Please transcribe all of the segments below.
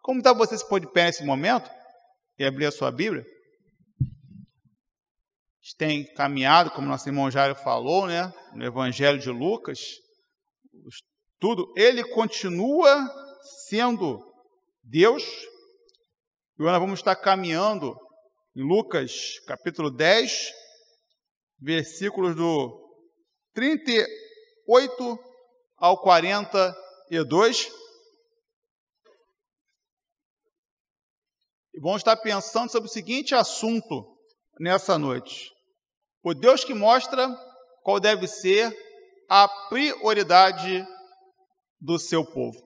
Como está você se pôr de pé nesse momento e abrir a sua Bíblia? A gente tem caminhado, como nosso irmão Jairo falou, né, no Evangelho de Lucas, tudo, ele continua sendo Deus. E nós vamos estar caminhando em Lucas capítulo 10, versículos do 38 ao 42. Vamos estar pensando sobre o seguinte assunto nessa noite: o Deus que mostra qual deve ser a prioridade do seu povo.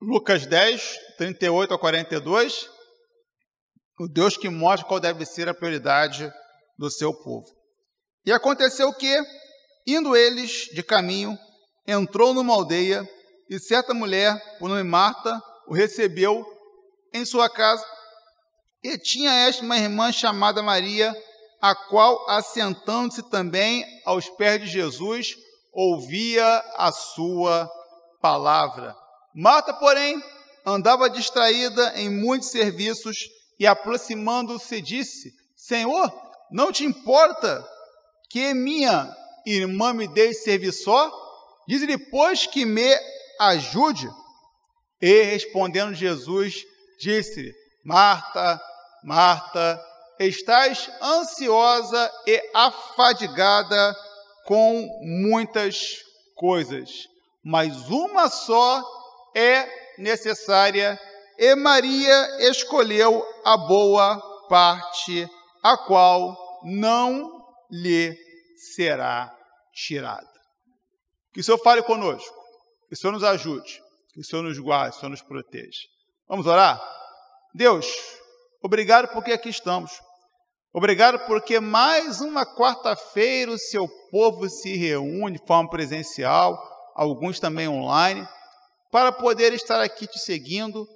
Lucas 10, 38 a 42. O Deus que mostra qual deve ser a prioridade do seu povo. E aconteceu que, indo eles de caminho, entrou numa aldeia e certa mulher, por nome Marta, o recebeu em sua casa. E tinha esta uma irmã chamada Maria, a qual, assentando-se também aos pés de Jesus, ouvia a sua palavra. Marta, porém, andava distraída em muitos serviços e, aproximando-se, disse: Senhor, não te importa que minha irmã me deixe servir só? Diz-lhe, pois, que me ajude. E respondendo Jesus, disse-lhe: Marta, Marta, estás ansiosa e afadigada com muitas coisas, mas uma só é necessária, e Maria escolheu a boa parte, a qual não lhe será tirada. Que o Senhor fale conosco, que o Senhor nos ajude, que o Senhor nos guarde, que o Senhor nos proteja. Vamos orar? Deus, obrigado porque aqui estamos. Obrigado porque mais uma quarta-feira o seu povo se reúne de forma presencial, alguns também online, para poder estar aqui te seguindo,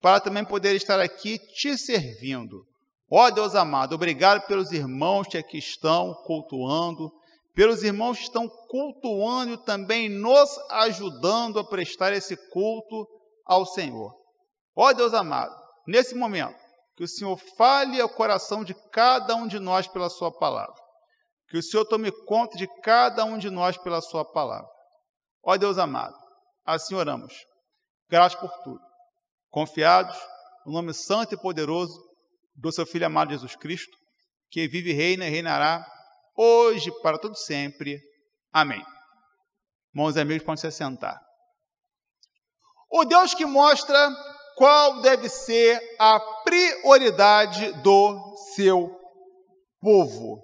para também poder estar aqui te servindo. Ó Deus amado, obrigado pelos irmãos que aqui estão cultuando, pelos irmãos que estão cultuando e também nos ajudando a prestar esse culto ao Senhor. Ó Deus amado, nesse momento, que o Senhor fale ao coração de cada um de nós pela Sua palavra. Que o Senhor tome conta de cada um de nós pela Sua palavra. Ó Deus amado, assim oramos. Graças por tudo. Confiados no nome santo e poderoso do Seu Filho amado Jesus Cristo, que vive reina e reinará hoje para todo sempre. Amém. Irmãos e amigos, podem se assentar. O Deus que mostra qual deve ser a prioridade do seu povo.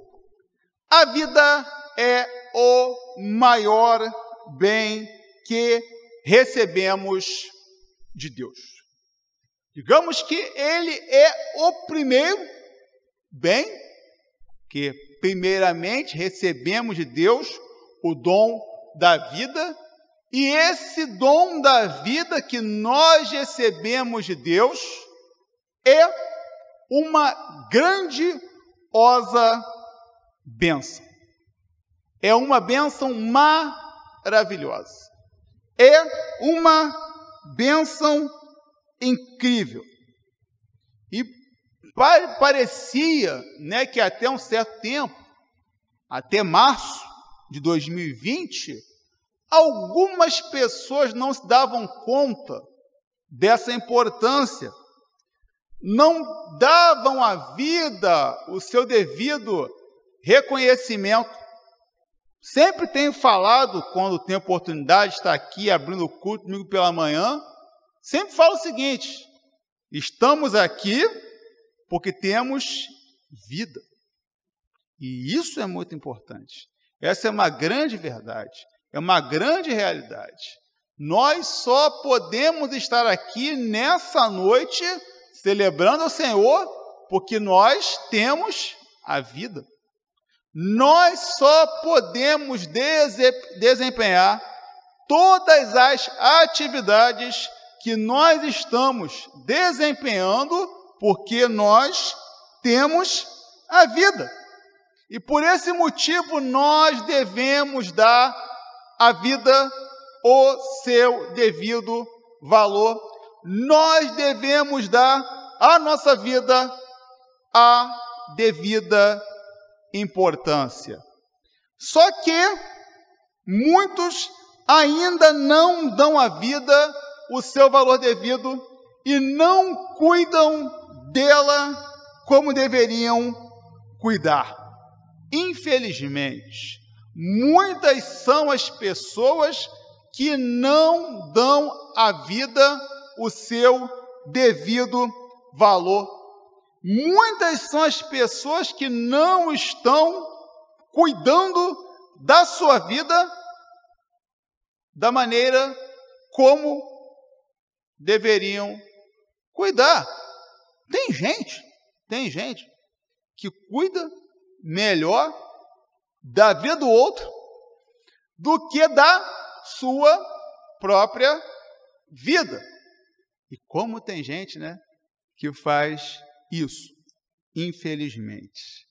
A vida é o maior bem que recebemos de Deus. Digamos que ele é o primeiro bem que, primeiramente, recebemos de Deus o dom da vida e esse dom da vida que nós recebemos de Deus é uma grandiosa bênção. É uma bênção maravilhosa. É uma bênção incrível. E parecia né, que até um certo tempo, até março de 2020, Algumas pessoas não se davam conta dessa importância, não davam à vida o seu devido reconhecimento. Sempre tenho falado, quando tenho oportunidade de estar aqui abrindo o culto comigo pela manhã, sempre falo o seguinte: estamos aqui porque temos vida. E isso é muito importante. Essa é uma grande verdade. É uma grande realidade. Nós só podemos estar aqui nessa noite celebrando o Senhor porque nós temos a vida. Nós só podemos desempenhar todas as atividades que nós estamos desempenhando porque nós temos a vida. E por esse motivo nós devemos dar a vida o seu devido valor. nós devemos dar à nossa vida a devida importância. Só que muitos ainda não dão à vida o seu valor devido e não cuidam dela como deveriam cuidar. Infelizmente, muitas são as pessoas que não dão à vida o seu devido valor. Muitas são as pessoas que não estão cuidando da sua vida da maneira como deveriam cuidar. Tem gente, tem gente que cuida melhor da vida do outro do que da sua própria vida. E como tem gente, né, que faz isso, infelizmente.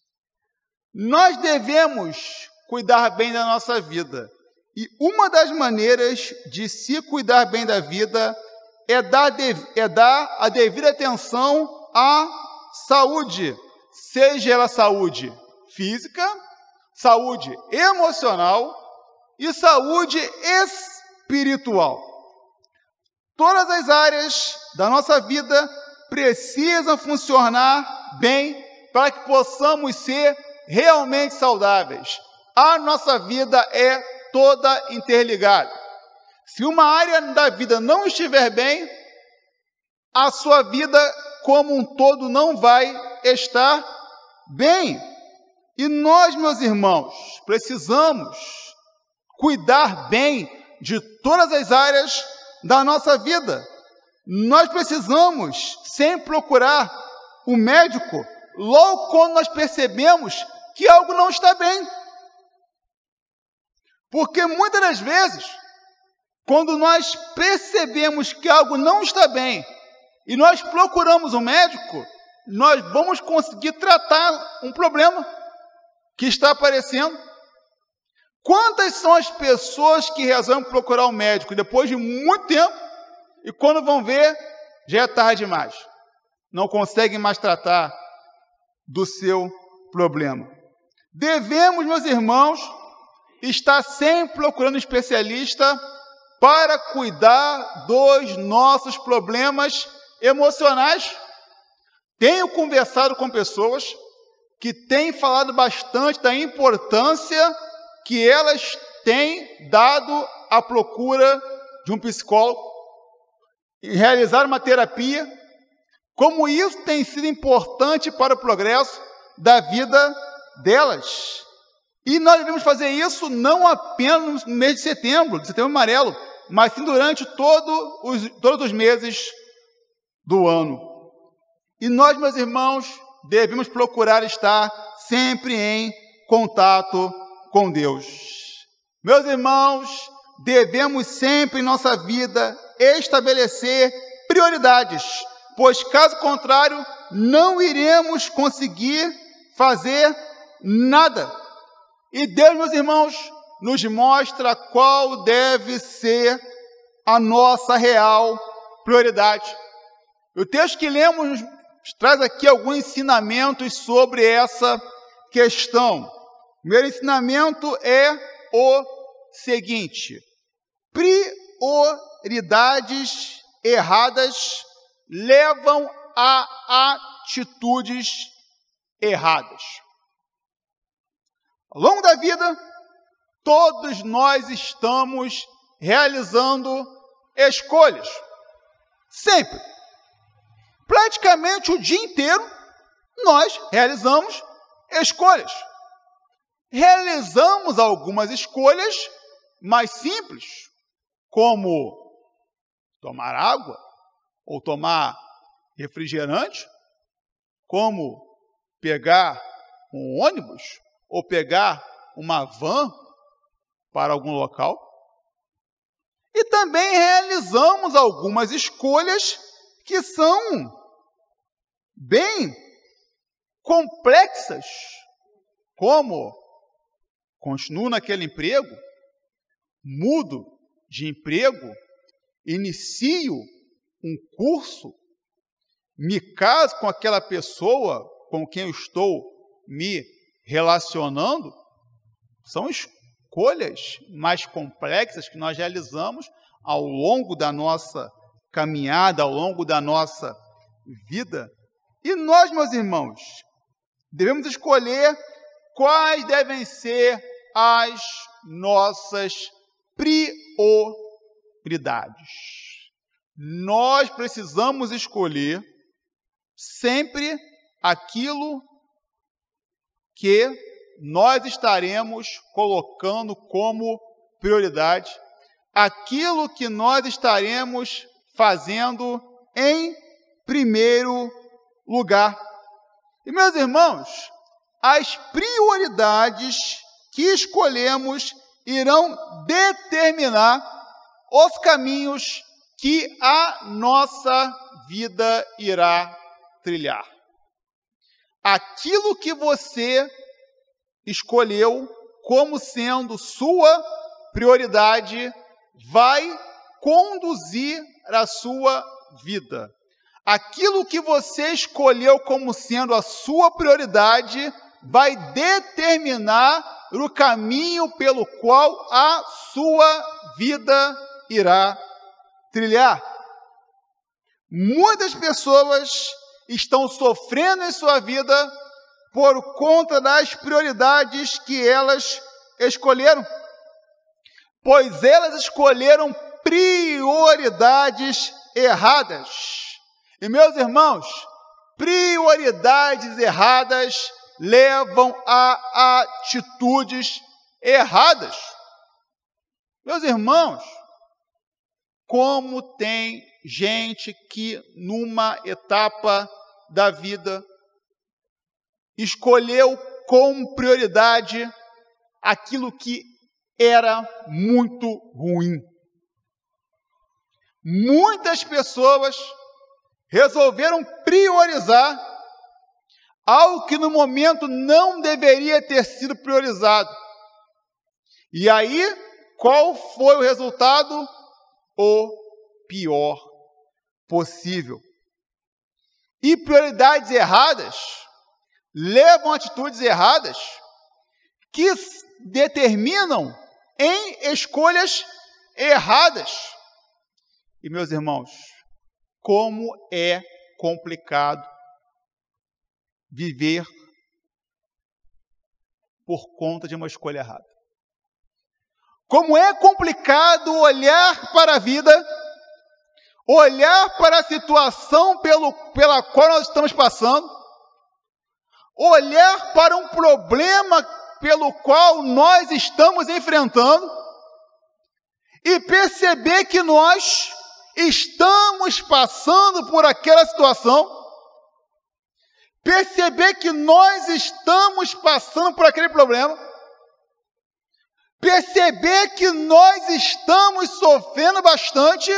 Nós devemos cuidar bem da nossa vida. E uma das maneiras de se cuidar bem da vida é dar, é dar a devida atenção à saúde, seja ela saúde física, saúde emocional e saúde espiritual. Todas as áreas da nossa vida precisam funcionar bem para que possamos ser realmente saudáveis. A nossa vida é toda interligada. Se uma área da vida não estiver bem, a sua vida como um todo não vai estar bem. E nós, meus irmãos, precisamos cuidar bem de todas as áreas da nossa vida. Nós precisamos sempre procurar o médico logo quando nós percebemos que algo não está bem. Porque muitas das vezes quando nós percebemos que algo não está bem e nós procuramos um médico, nós vamos conseguir tratar um problema que está aparecendo. Quantas são as pessoas que resolvem procurar um médico depois de muito tempo e quando vão ver, já é tarde demais. Não conseguem mais tratar do seu problema. Devemos, meus irmãos, estar sempre procurando um especialista para cuidar dos nossos problemas emocionais. Tenho conversado com pessoas que têm falado bastante da importância que elas têm dado à procura de um psicólogo, e realizar uma terapia, como isso tem sido importante para o progresso da vida delas. E nós devemos fazer isso não apenas no mês de setembro, de setembro amarelo, mas sim durante todo os, todos os meses do ano. E nós, meus irmãos, devemos procurar estar sempre em contato com Deus. Meus irmãos, devemos sempre em nossa vida estabelecer prioridades, pois caso contrário, não iremos conseguir fazer nada. E Deus, meus irmãos, nos mostra qual deve ser a nossa real prioridade. O texto que lemos traz aqui alguns ensinamentos sobre essa questão. O primeiro ensinamento é o seguinte: prioridades erradas levam a atitudes erradas. Ao longo da vida, todos nós estamos realizando escolhas. Sempre. Praticamente o dia inteiro, nós realizamos escolhas. Realizamos algumas escolhas mais simples, como tomar água ou tomar refrigerante, como pegar um ônibus ou pegar uma van para algum local. E também realizamos algumas escolhas que são bem complexas, como continuo naquele emprego, mudo de emprego, inicio um curso, me caso com aquela pessoa com quem eu estou me relacionando, são escolhas mais complexas que nós realizamos ao longo da nossa caminhada, ao longo da nossa vida. E nós, meus irmãos, devemos escolher quais devem ser as nossas prioridades. Nós precisamos escolher sempre aquilo que nós estaremos colocando como prioridade, aquilo que nós estaremos fazendo em primeiro lugar. E meus irmãos, as prioridades que escolhemos irão determinar os caminhos que a nossa vida irá trilhar. Aquilo que você escolheu como sendo sua prioridade vai conduzir a sua vida. Aquilo que você escolheu como sendo a sua prioridade vai determinar o caminho pelo qual a sua vida irá trilhar. Muitas pessoas estão sofrendo em sua vida por conta das prioridades que elas escolheram, pois elas escolheram prioridades erradas. E meus irmãos, prioridades erradas levam a atitudes erradas. Meus irmãos, como tem gente que numa etapa da vida escolheu com prioridade aquilo que era muito ruim. Muitas pessoas resolveram priorizar algo que no momento não deveria ter sido priorizado. E aí, qual foi o resultado? O pior possível. E prioridades erradas levam atitudes erradas que determinam em escolhas erradas. E meus irmãos, como é complicado viver por conta de uma escolha errada. Como é complicado olhar para a vida, olhar para a situação pelo, pela qual nós estamos passando, olhar para um problema pelo qual nós estamos enfrentando e perceber que nós estamos passando por aquela situação perceber que nós estamos passando por aquele problema, perceber que nós estamos sofrendo bastante,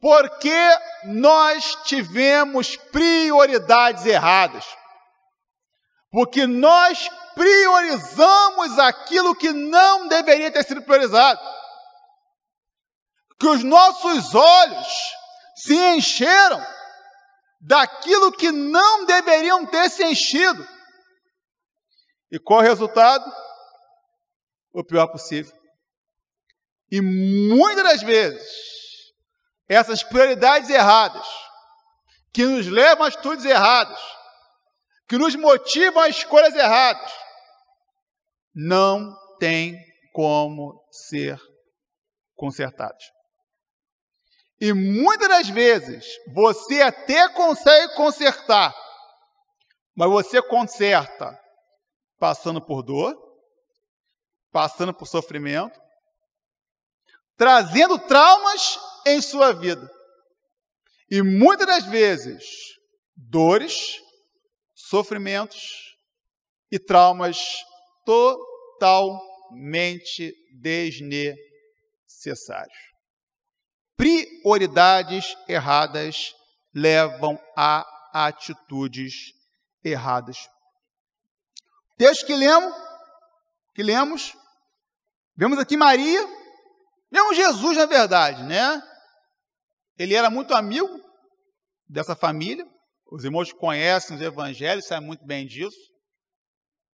porque nós tivemos prioridades erradas. Porque nós priorizamos aquilo que não deveria ter sido priorizado. Que os nossos olhos se encheram daquilo que não deveriam ter se enchido. E qual é o resultado? O pior possível. E muitas das vezes, essas prioridades erradas, que nos levam a atitudes erradas, que nos motivam a escolhas erradas, não tem como ser consertados. E muitas das vezes você até consegue consertar, mas você conserta passando por dor, passando por sofrimento, trazendo traumas em sua vida. E muitas das vezes, dores, sofrimentos e traumas totalmente desnecessários prioridades erradas levam a atitudes erradas. Texto que lemos, que lemos, vemos aqui Maria, vemos Jesus na verdade, né? ele era muito amigo dessa família. Os irmãos conhecem os evangelhos, sabem muito bem disso.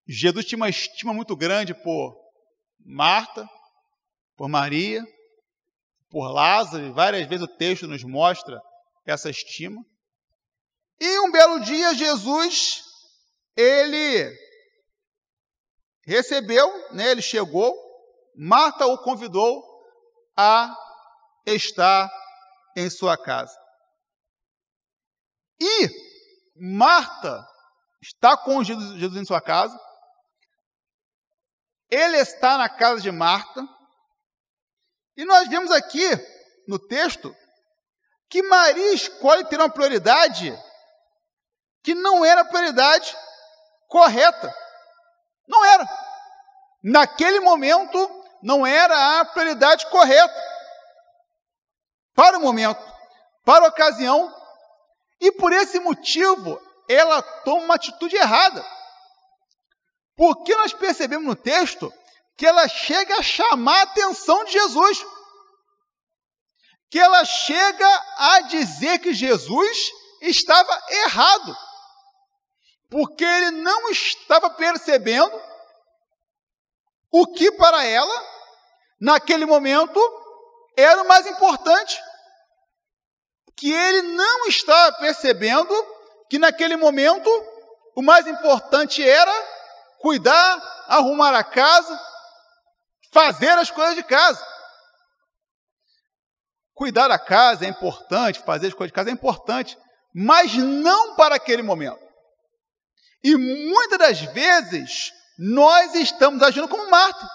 Jesus tinha uma estima muito grande por Marta, por Maria, por Lázaro, e várias vezes o texto nos mostra essa estima. E um belo dia Jesus, ele recebeu, né, ele chegou, Marta o convidou a estar em sua casa. E Marta está com Jesus, Jesus em sua casa, ele está na casa de Marta, e nós vemos aqui no texto que Maria escolhe ter uma prioridade que não era a prioridade correta. Não era. Naquele momento, não era a prioridade correta. Para o momento, para a ocasião, e por esse motivo, ela toma uma atitude errada. Porque nós percebemos no texto que ela chega a chamar a atenção de Jesus. Que ela chega a dizer que Jesus estava errado. Porque ele não estava percebendo o que para ela, naquele momento, era o mais importante. Que ele não estava percebendo que naquele momento o mais importante era cuidar, arrumar a casa, fazer as coisas de casa. Cuidar da casa é importante, fazer as coisas de casa é importante, mas não para aquele momento. E muitas das vezes nós estamos agindo como Marta.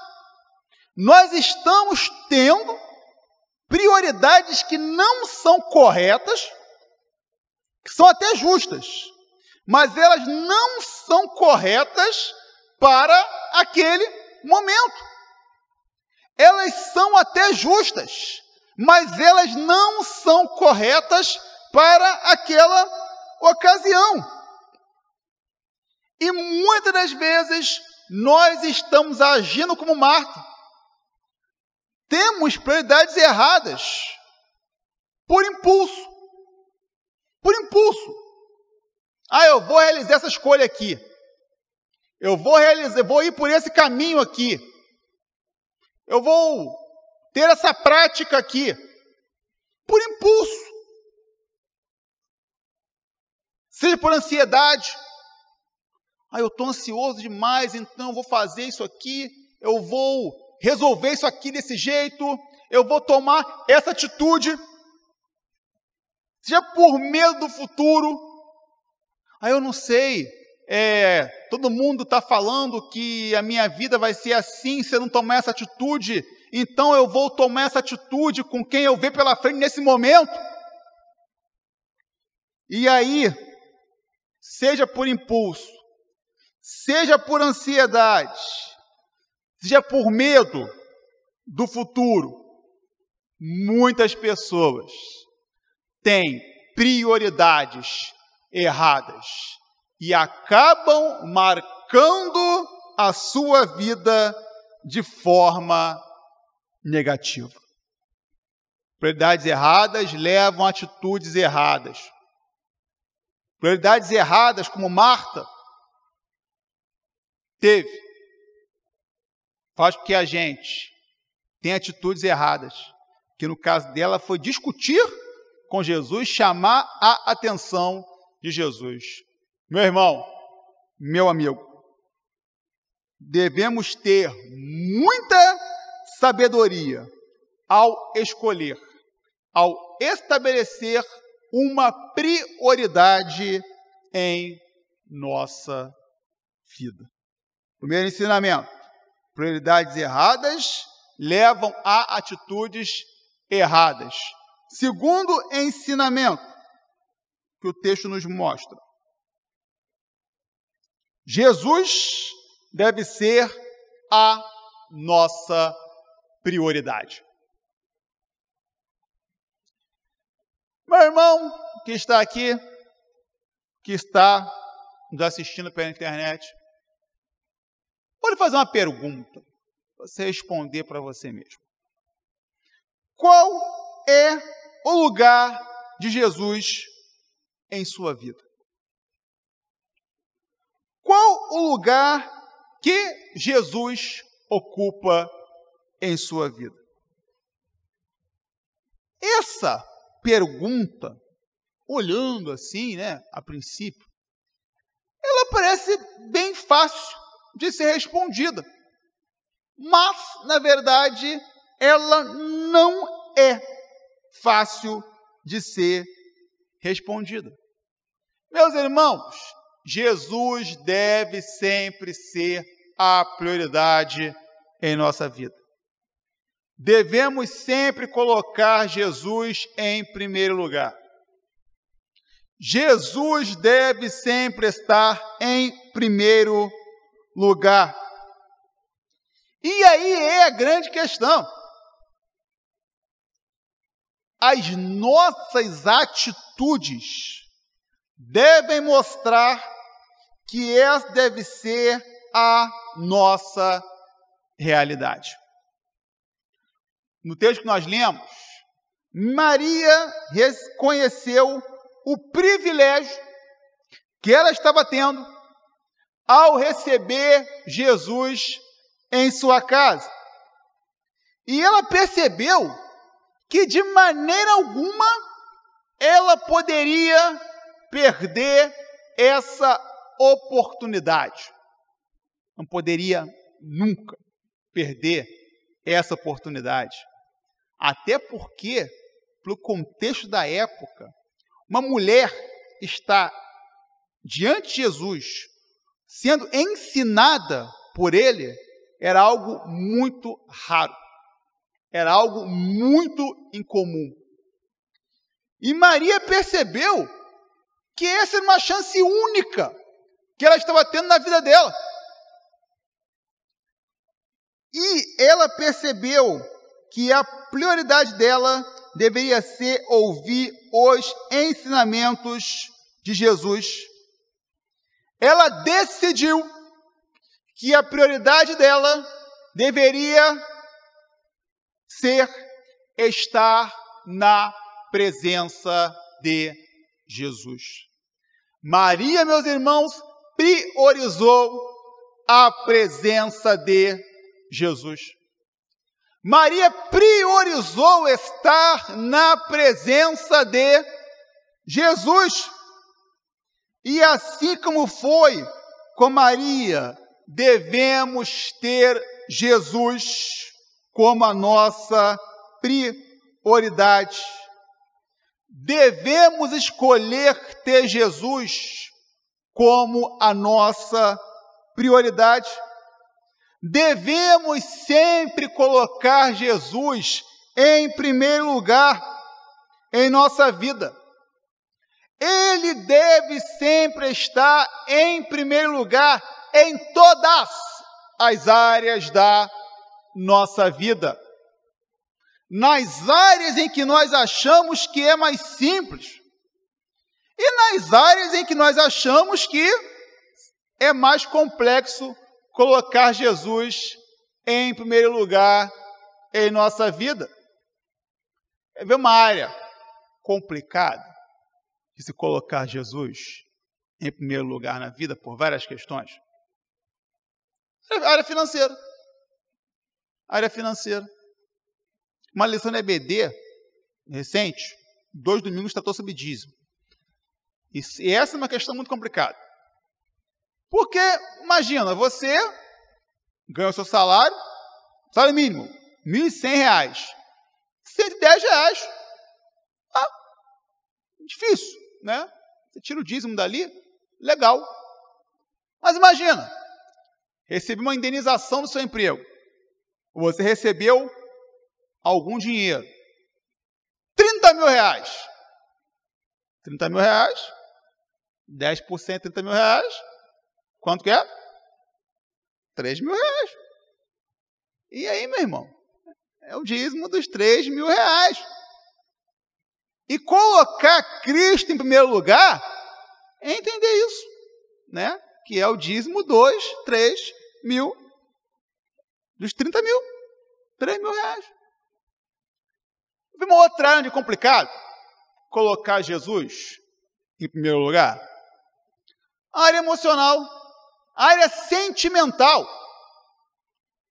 Nós estamos tendo prioridades que não são corretas, que são até justas, mas elas não são corretas para aquele momento. Elas são até justas, mas elas não são corretas para aquela ocasião. E muitas das vezes nós estamos agindo como Marta. Temos prioridades erradas por impulso. Por impulso. Ah, eu vou realizar essa escolha aqui. Eu vou realizar, vou ir por esse caminho aqui. Eu vou ter essa prática aqui. Por impulso. Seja por ansiedade, ah, eu estou ansioso demais, então eu vou fazer isso aqui, eu vou resolver isso aqui desse jeito, eu vou tomar essa atitude. Seja por medo do futuro. Ah, eu não sei, é, todo mundo está falando que a minha vida vai ser assim se eu não tomar essa atitude, então eu vou tomar essa atitude com quem eu ver pela frente nesse momento. E aí, seja por impulso, seja por ansiedade, seja por medo do futuro, muitas pessoas têm prioridades erradas e acabam marcando a sua vida de forma negativa. Prioridades erradas levam a atitudes erradas. Prioridades erradas, como Marta, teve, faz com que a gente tenha atitudes erradas. Que no caso dela foi discutir com Jesus, chamar a atenção de Jesus. Meu irmão, meu amigo, devemos ter muita sabedoria ao escolher, ao estabelecer uma prioridade em nossa vida. Primeiro ensinamento: prioridades erradas levam a atitudes erradas. Segundo ensinamento que o texto nos mostra: Jesus deve ser a nossa prioridade. Meu irmão que está aqui, que está nos assistindo pela internet, lhe fazer uma pergunta, você responder para você mesmo. Qual é o lugar de Jesus em sua vida? Qual o lugar que Jesus ocupa em sua vida? Essa pergunta, olhando assim, né, a princípio, ela parece bem fácil de ser respondida. Mas, na verdade, ela não é fácil de ser respondida. Meus irmãos, Jesus deve sempre ser a prioridade em nossa vida. Devemos sempre colocar Jesus em primeiro lugar. Jesus deve sempre estar em primeiro lugar. E aí é a grande questão. As nossas atitudes devem mostrar que essa deve ser a nossa realidade. No texto que nós lemos, Maria reconheceu o privilégio que ela estava tendo ao receber Jesus em sua casa. E ela percebeu que de maneira alguma ela poderia perder essa oportunidade. Não poderia nunca perder essa oportunidade. Até porque, pelo contexto da época, uma mulher está diante de Jesus, sendo ensinada por ele, era algo muito raro. Era algo muito incomum. E Maria percebeu que essa era uma chance única que ela estava tendo na vida dela. E ela percebeu que a prioridade dela deveria ser ouvir os ensinamentos de Jesus. Ela decidiu que a prioridade dela deveria ser estar na presença de Jesus. Maria, meus irmãos, priorizou a presença de Jesus. Maria priorizou estar na presença de Jesus. E assim como foi com Maria, devemos ter Jesus como a nossa prioridade. Devemos escolher ter Jesus como a nossa prioridade. Devemos sempre colocar Jesus em primeiro lugar em nossa vida. Ele deve sempre estar em primeiro lugar em todas as áreas da nossa vida. Nas áreas em que nós achamos que é mais simples, e nas áreas em que nós achamos que é mais complexo colocar Jesus em primeiro lugar em nossa vida. É ver uma área complicada de se colocar Jesus em primeiro lugar na vida por várias questões. Área financeira. Área financeira. Uma lição da EBD recente, dois domingos tratou sobre dízimo. E essa é uma questão muito complicada. Porque, imagina, você ganha o seu salário, salário mínimo, R$ 1.100, 110 reais. Ah, difícil, né? Você tira o dízimo dali, legal. Mas imagina, recebeu uma indenização do seu emprego. Você recebeu algum dinheiro. 30 mil reais. 30 mil reais. 10% 30 mil reais. Quanto que é? 3 mil reais. E aí, meu irmão? É o dízimo dos 3 mil reais. E colocar Cristo em primeiro lugar é entender isso, né? que é o dízimo dos 3 mil, dos 30 mil, 3 mil reais. Uma outra área de complicado, colocar Jesus em primeiro lugar. A área emocional, a área sentimental.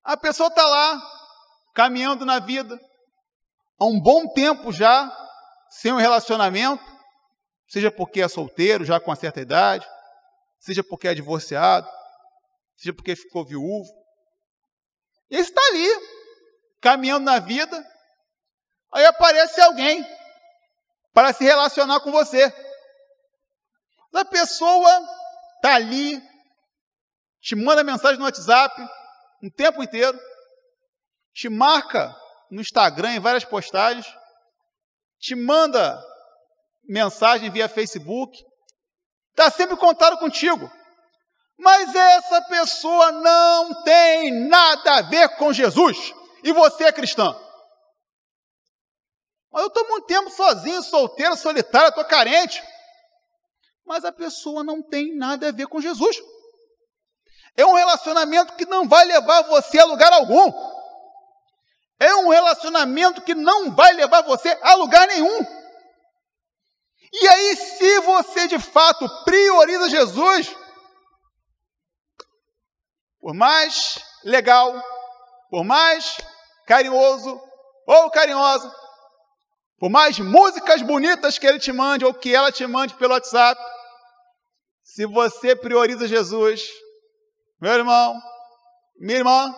A pessoa está lá, caminhando na vida, há um bom tempo já, sem um relacionamento, seja porque é solteiro, já com uma certa idade, seja porque é divorciado, seja porque ficou viúvo. E está ali, caminhando na vida, aí aparece alguém para se relacionar com você. A pessoa está ali, te manda mensagem no WhatsApp um tempo inteiro, te marca no Instagram em várias postagens, te manda mensagem via Facebook, está sempre contado contigo. Mas essa pessoa não tem nada a ver com Jesus. E você é cristã. Mas eu estou muito tempo sozinho, solteiro, solitário, estou carente. Mas a pessoa não tem nada a ver com Jesus. É um relacionamento que não vai levar você a lugar algum. É um relacionamento que não vai levar você a lugar nenhum. E aí, se você de fato prioriza Jesus, por mais legal, por mais carinhoso ou carinhosa, por mais músicas bonitas que ele te mande ou que ela te mande pelo WhatsApp, se você prioriza Jesus, meu irmão, minha irmã,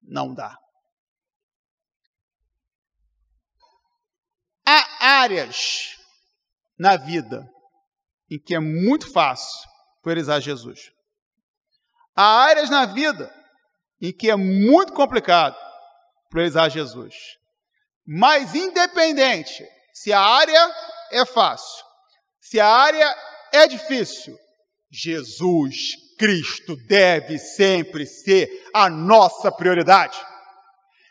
não dá. Há áreas na vida em que é muito fácil priorizar Jesus. Há áreas na vida em que é muito complicado priorizar Jesus. Mas, independente se a área é fácil, se a área é difícil, Jesus Cristo deve sempre ser a nossa prioridade.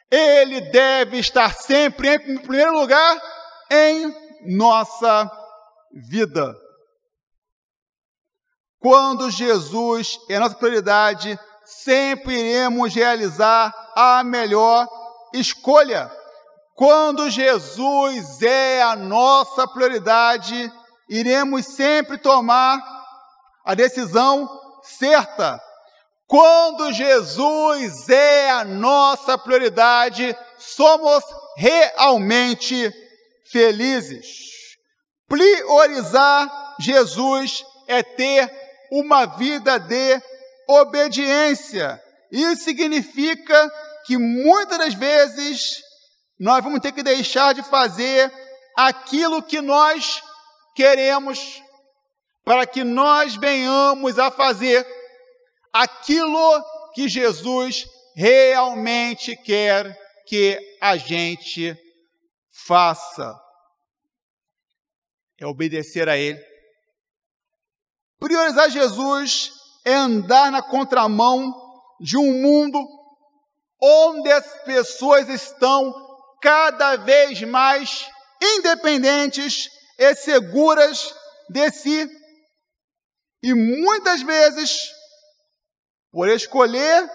Ele deve estar sempre em primeiro lugar em nossa vida. Quando Jesus é nossa prioridade, sempre iremos realizar a melhor escolha. Quando Jesus é a nossa prioridade, iremos sempre tomar a decisão certa. Quando Jesus é a nossa prioridade, somos realmente felizes. Priorizar Jesus é ter uma vida de obediência. Isso significa que muitas das vezes nós vamos ter que deixar de fazer aquilo que nós queremos para que nós venhamos a fazer aquilo que Jesus realmente quer que a gente faça. É obedecer a Ele. Priorizar Jesus é andar na contramão de um mundo onde as pessoas estão cada vez mais independentes e seguras de si. E muitas vezes, por escolher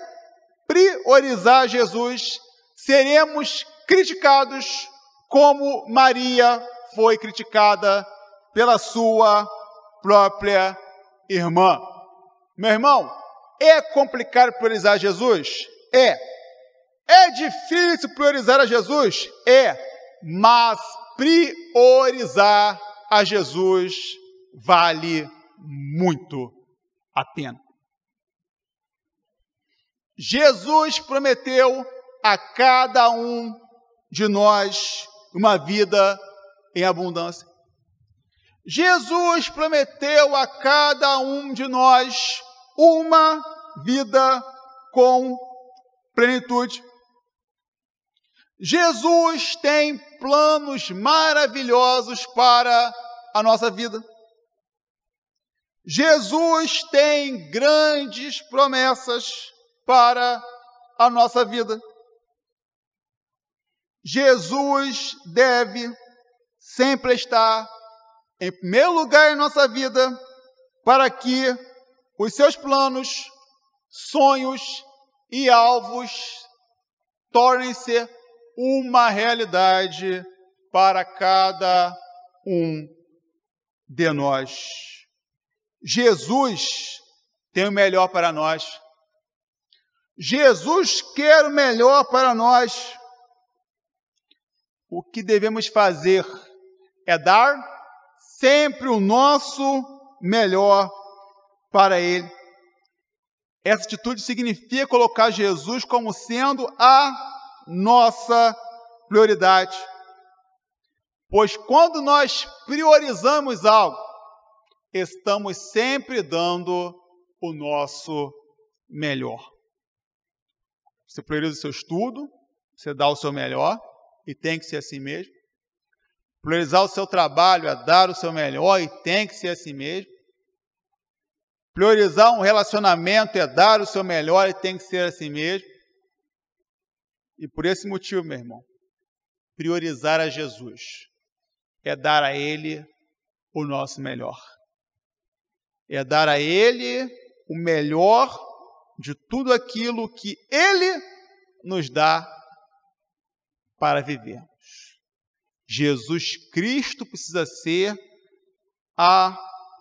priorizar Jesus, seremos criticados como Maria foi criticada pela sua própria irmã. Meu irmão, é complicado priorizar Jesus? É. É difícil priorizar a Jesus? É. Mas priorizar a Jesus vale muito a pena. Jesus prometeu a cada um de nós uma vida em abundância. Jesus prometeu a cada um de nós uma vida com plenitude. Jesus tem planos maravilhosos para a nossa vida. Jesus tem grandes promessas para a nossa vida. Jesus deve sempre estar em primeiro lugar em nossa vida para que os seus planos, sonhos e alvos tornem-se uma realidade para cada um de nós. Jesus tem o melhor para nós. Jesus quer o melhor para nós. O que devemos fazer é dar sempre o nosso melhor para Ele. Essa atitude significa colocar Jesus como sendo a nossa prioridade. Pois quando nós priorizamos algo, estamos sempre dando o nosso melhor. Você prioriza o seu estudo, você dá o seu melhor, e tem que ser assim mesmo. Priorizar o seu trabalho é dar o seu melhor, e tem que ser assim mesmo. Priorizar um relacionamento é dar o seu melhor e tem que ser assim mesmo. E por esse motivo, meu irmão, priorizar a Jesus é dar a Ele o nosso melhor. É dar a Ele o melhor de tudo aquilo que Ele nos dá para vivermos. Jesus Cristo precisa ser a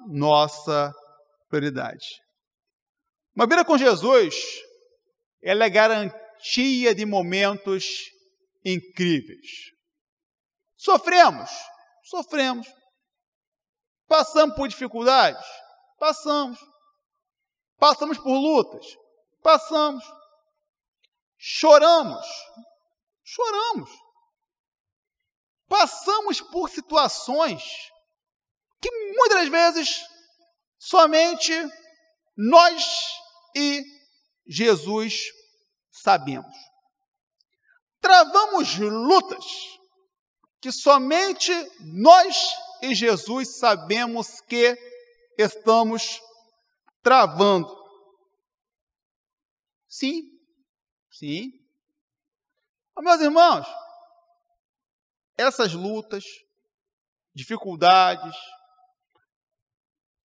nossa prioridade. Uma vida com Jesus, ela é garantia de momentos incríveis. Sofremos, sofremos. Passamos por dificuldades, passamos. Passamos por lutas, passamos. Choramos, choramos. Passamos por situações que muitas vezes Somente nós e Jesus sabemos. Travamos lutas que somente nós e Jesus sabemos que estamos travando. Sim, sim. Mas, meus irmãos, essas lutas, dificuldades,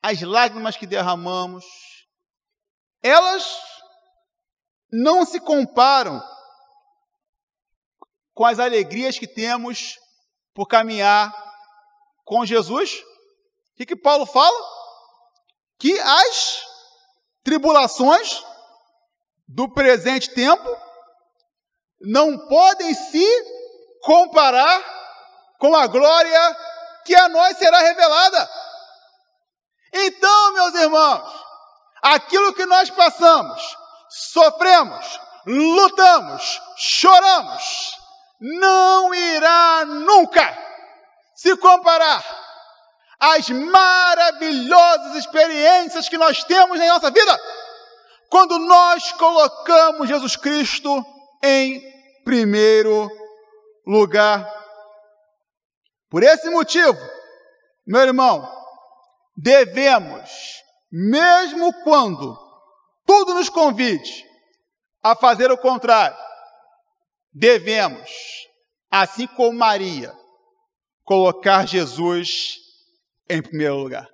as lágrimas que derramamos, elas não se comparam com as alegrias que temos por caminhar com Jesus. O que, que Paulo fala? Que as tribulações do presente tempo não podem se comparar com a glória que a nós será revelada. Então, meus irmãos, aquilo que nós passamos, sofremos, lutamos, choramos, não irá nunca se comparar às maravilhosas experiências que nós temos em nossa vida quando nós colocamos Jesus Cristo em primeiro lugar. Por esse motivo, meu irmão, devemos, mesmo quando tudo nos convide a fazer o contrário, devemos, assim como Maria, colocar Jesus em primeiro lugar.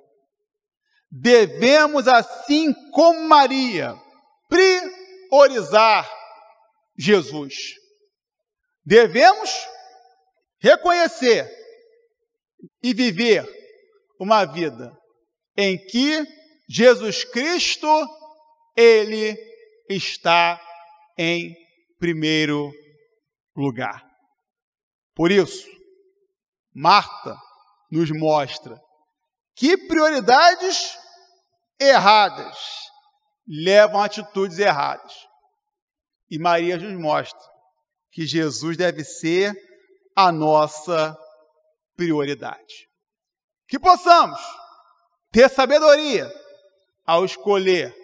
Devemos, assim como Maria, priorizar Jesus. Devemos reconhecer e viver uma vida em que Jesus Cristo, ele está em primeiro lugar. Por isso, Marta nos mostra que prioridades erradas levam a atitudes erradas. E Maria nos mostra que Jesus deve ser a nossa prioridade. Que possamos ter sabedoria ao escolher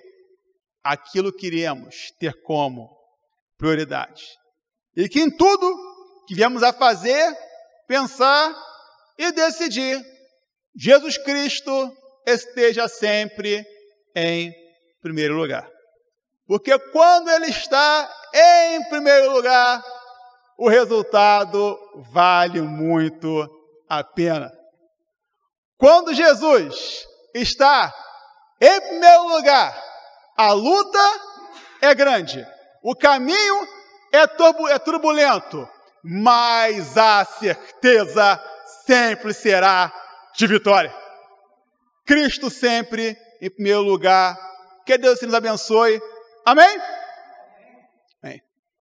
aquilo que iremos ter como prioridade. E que em tudo que viemos a fazer, pensar e decidir, Jesus Cristo esteja sempre em primeiro lugar. Porque quando Ele está em primeiro lugar, o resultado vale muito a pena. Quando Jesus está em primeiro lugar. A luta é grande, o caminho é, é turbulento, mas a certeza sempre será de vitória. Cristo sempre em primeiro lugar. Que Deus nos abençoe. Amém?